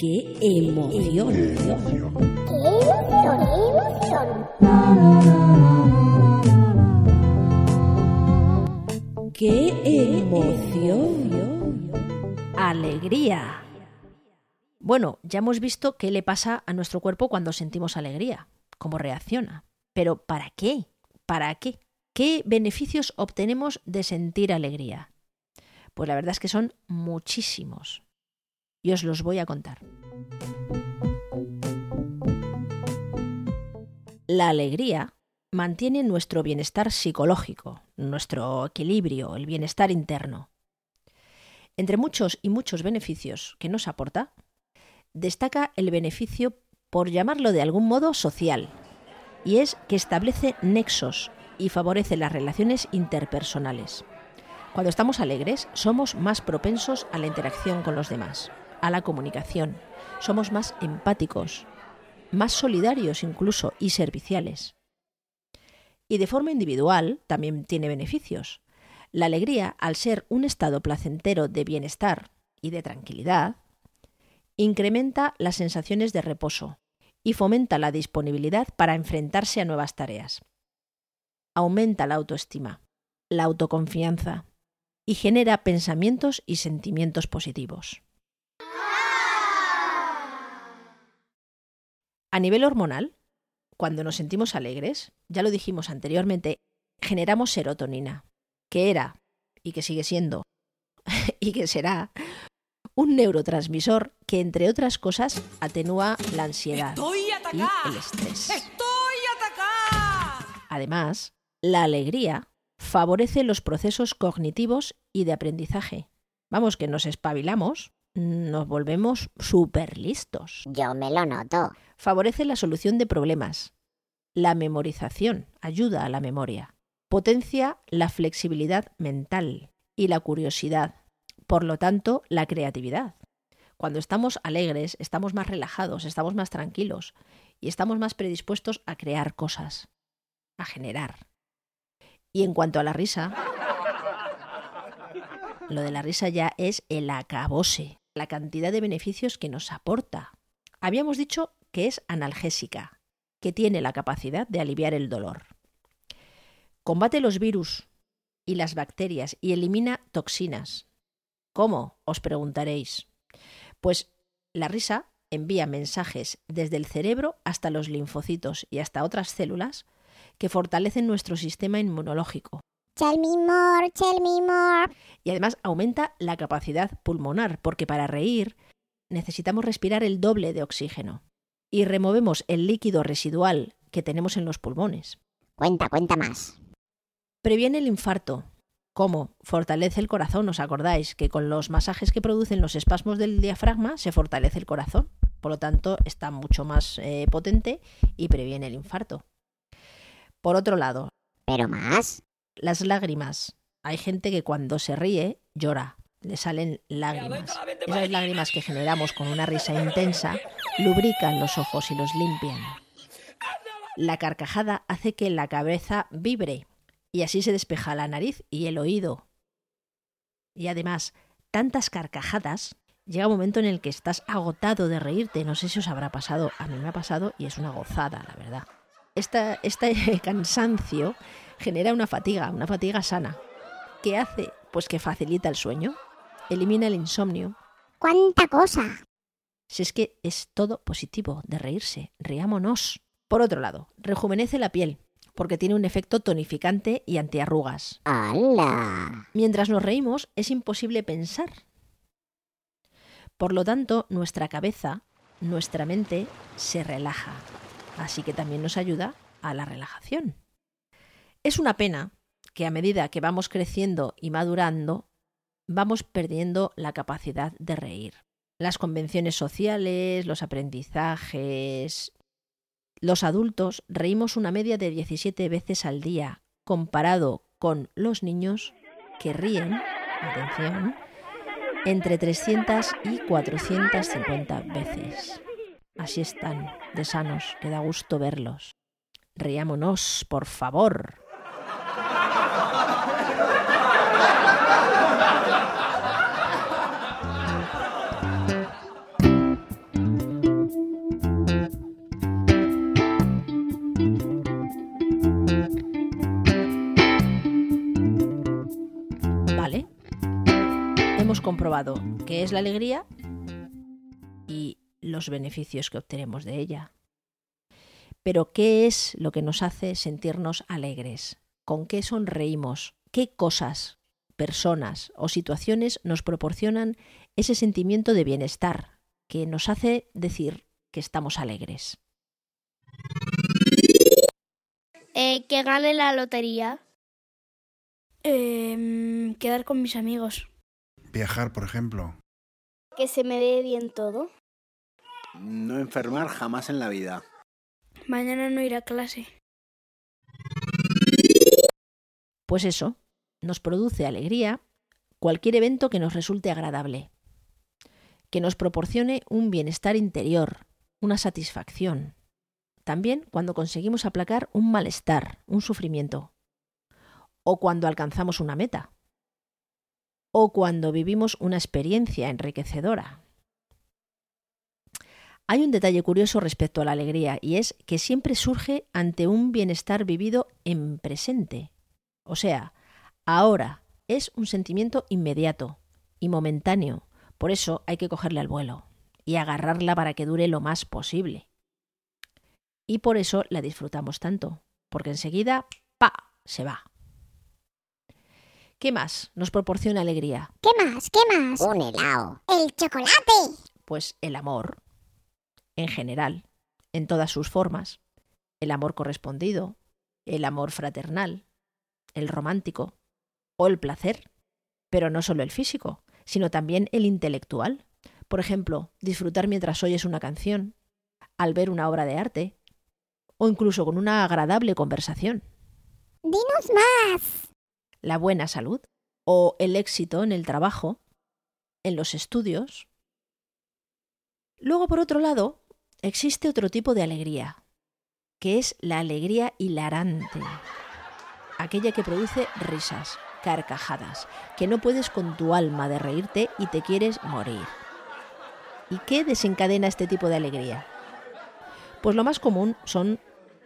¡Qué emoción! ¡Qué emoción! ¡Qué emoción! Alegría. Bueno, ya hemos visto qué le pasa a nuestro cuerpo cuando sentimos alegría, cómo reacciona. Pero ¿para qué? ¿Para qué? ¿Qué beneficios obtenemos de sentir alegría? Pues la verdad es que son muchísimos. Y os los voy a contar. La alegría mantiene nuestro bienestar psicológico, nuestro equilibrio, el bienestar interno. Entre muchos y muchos beneficios que nos aporta, destaca el beneficio, por llamarlo de algún modo, social, y es que establece nexos y favorece las relaciones interpersonales. Cuando estamos alegres, somos más propensos a la interacción con los demás, a la comunicación, somos más empáticos, más solidarios incluso y serviciales. Y de forma individual también tiene beneficios. La alegría, al ser un estado placentero de bienestar y de tranquilidad, incrementa las sensaciones de reposo y fomenta la disponibilidad para enfrentarse a nuevas tareas. Aumenta la autoestima, la autoconfianza y genera pensamientos y sentimientos positivos. A nivel hormonal, cuando nos sentimos alegres, ya lo dijimos anteriormente, generamos serotonina, que era y que sigue siendo y que será un neurotransmisor que, entre otras cosas, atenúa la ansiedad y el estrés. ¡Estoy atacada! Además, la alegría favorece los procesos cognitivos y de aprendizaje. Vamos, que nos espabilamos, nos volvemos súper listos. Yo me lo noto. Favorece la solución de problemas. La memorización ayuda a la memoria. Potencia la flexibilidad mental y la curiosidad. Por lo tanto, la creatividad. Cuando estamos alegres, estamos más relajados, estamos más tranquilos y estamos más predispuestos a crear cosas, a generar. Y en cuanto a la risa, lo de la risa ya es el acabose, la cantidad de beneficios que nos aporta. Habíamos dicho que es analgésica, que tiene la capacidad de aliviar el dolor. Combate los virus y las bacterias y elimina toxinas. ¿Cómo? os preguntaréis. Pues la risa envía mensajes desde el cerebro hasta los linfocitos y hasta otras células que fortalecen nuestro sistema inmunológico. Y además aumenta la capacidad pulmonar, porque para reír necesitamos respirar el doble de oxígeno. Y removemos el líquido residual que tenemos en los pulmones. Cuenta, cuenta más. Previene el infarto. ¿Cómo? Fortalece el corazón, ¿os acordáis? Que con los masajes que producen los espasmos del diafragma se fortalece el corazón. Por lo tanto, está mucho más eh, potente y previene el infarto. Por otro lado, ¿Pero más? Las lágrimas. Hay gente que cuando se ríe llora, le salen lágrimas. Esas lágrimas que generamos con una risa intensa lubrican los ojos y los limpian. La carcajada hace que la cabeza vibre y así se despeja la nariz y el oído. Y además, tantas carcajadas, llega un momento en el que estás agotado de reírte. No sé si os habrá pasado, a mí me ha pasado y es una gozada, la verdad. Esta, este cansancio genera una fatiga, una fatiga sana. ¿Qué hace? Pues que facilita el sueño, elimina el insomnio. ¡Cuánta cosa! Si es que es todo positivo, de reírse, riámonos. Por otro lado, rejuvenece la piel, porque tiene un efecto tonificante y antiarrugas. ¡Hala! Mientras nos reímos, es imposible pensar. Por lo tanto, nuestra cabeza, nuestra mente, se relaja. Así que también nos ayuda a la relajación. Es una pena que a medida que vamos creciendo y madurando, vamos perdiendo la capacidad de reír. Las convenciones sociales, los aprendizajes... Los adultos reímos una media de 17 veces al día, comparado con los niños que ríen, atención, entre 300 y 450 veces. Así están, de sanos, que da gusto verlos. Riámonos, por favor. Vale. Hemos comprobado que es la alegría los beneficios que obtenemos de ella. Pero ¿qué es lo que nos hace sentirnos alegres? ¿Con qué sonreímos? ¿Qué cosas, personas o situaciones nos proporcionan ese sentimiento de bienestar que nos hace decir que estamos alegres? Eh, que gane la lotería. Em, quedar con mis amigos. Viajar, por ejemplo. Que se me dé bien todo. No enfermar jamás en la vida. Mañana no ir a clase. Pues eso, nos produce alegría cualquier evento que nos resulte agradable, que nos proporcione un bienestar interior, una satisfacción. También cuando conseguimos aplacar un malestar, un sufrimiento, o cuando alcanzamos una meta, o cuando vivimos una experiencia enriquecedora. Hay un detalle curioso respecto a la alegría y es que siempre surge ante un bienestar vivido en presente. O sea, ahora es un sentimiento inmediato y momentáneo. Por eso hay que cogerle al vuelo y agarrarla para que dure lo más posible. Y por eso la disfrutamos tanto, porque enseguida, ¡pa! se va. ¿Qué más nos proporciona alegría? ¿Qué más? ¿Qué más? Un helado. El chocolate. Pues el amor, en general, en todas sus formas. El amor correspondido, el amor fraternal, el romántico o el placer. Pero no solo el físico, sino también el intelectual. Por ejemplo, disfrutar mientras oyes una canción, al ver una obra de arte, o incluso con una agradable conversación. Dinos más. La buena salud, o el éxito en el trabajo, en los estudios. Luego, por otro lado, existe otro tipo de alegría, que es la alegría hilarante, aquella que produce risas, carcajadas, que no puedes con tu alma de reírte y te quieres morir. ¿Y qué desencadena este tipo de alegría? Pues lo más común son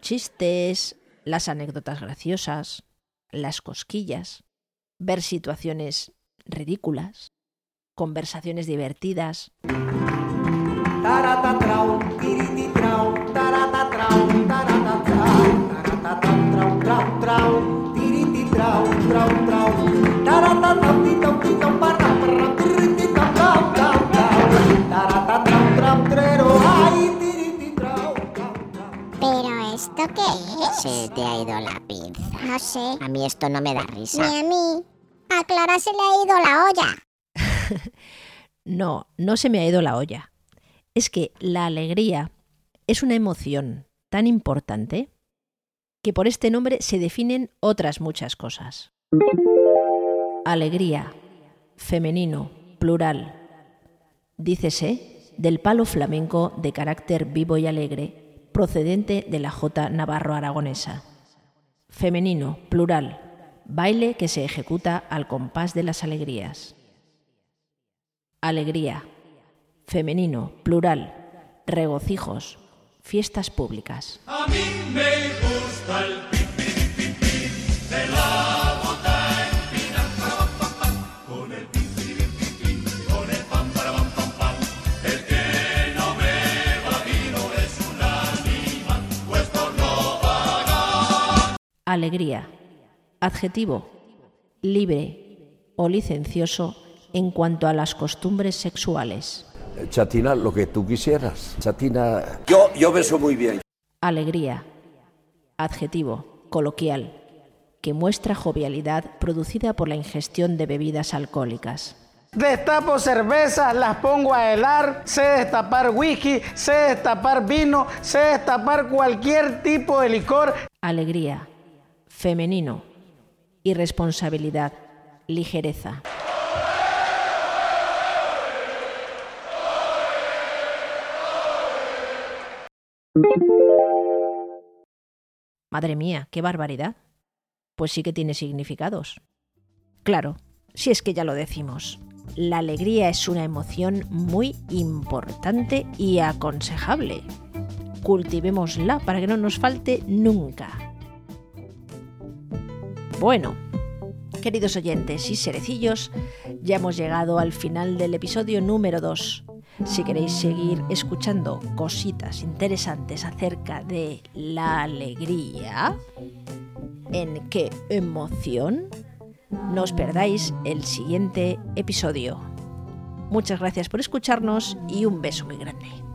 chistes, las anécdotas graciosas, las cosquillas, ver situaciones ridículas, conversaciones divertidas, esto qué es? Se te ha ido la pinza. No sé. A mí esto no me da Ni risa. a mí. A Clara se le ha ido la olla. No, no se me ha ido la olla. Es que la alegría es una emoción tan importante que por este nombre se definen otras muchas cosas. Alegría, femenino, plural. Dícese del palo flamenco de carácter vivo y alegre, procedente de la jota navarro-aragonesa. Femenino, plural. Baile que se ejecuta al compás de las alegrías. Alegría. Femenino, plural. Regocijos. Fiestas públicas. Alegría. Adjetivo. Libre o licencioso en cuanto a las costumbres sexuales. Chatina, lo que tú quisieras. Chatina, Yo, yo beso muy bien. Alegría. Adjetivo. Coloquial. Que muestra jovialidad producida por la ingestión de bebidas alcohólicas. Destapo cervezas, las pongo a helar, sé destapar whisky, sé destapar vino, sé destapar cualquier tipo de licor. Alegría. Femenino. Irresponsabilidad. Ligereza. Madre mía, qué barbaridad. Pues sí que tiene significados. Claro, si es que ya lo decimos. La alegría es una emoción muy importante y aconsejable. Cultivémosla para que no nos falte nunca. Bueno, Queridos oyentes y serecillos, ya hemos llegado al final del episodio número 2. Si queréis seguir escuchando cositas interesantes acerca de la alegría, en qué emoción, no os perdáis el siguiente episodio. Muchas gracias por escucharnos y un beso muy grande.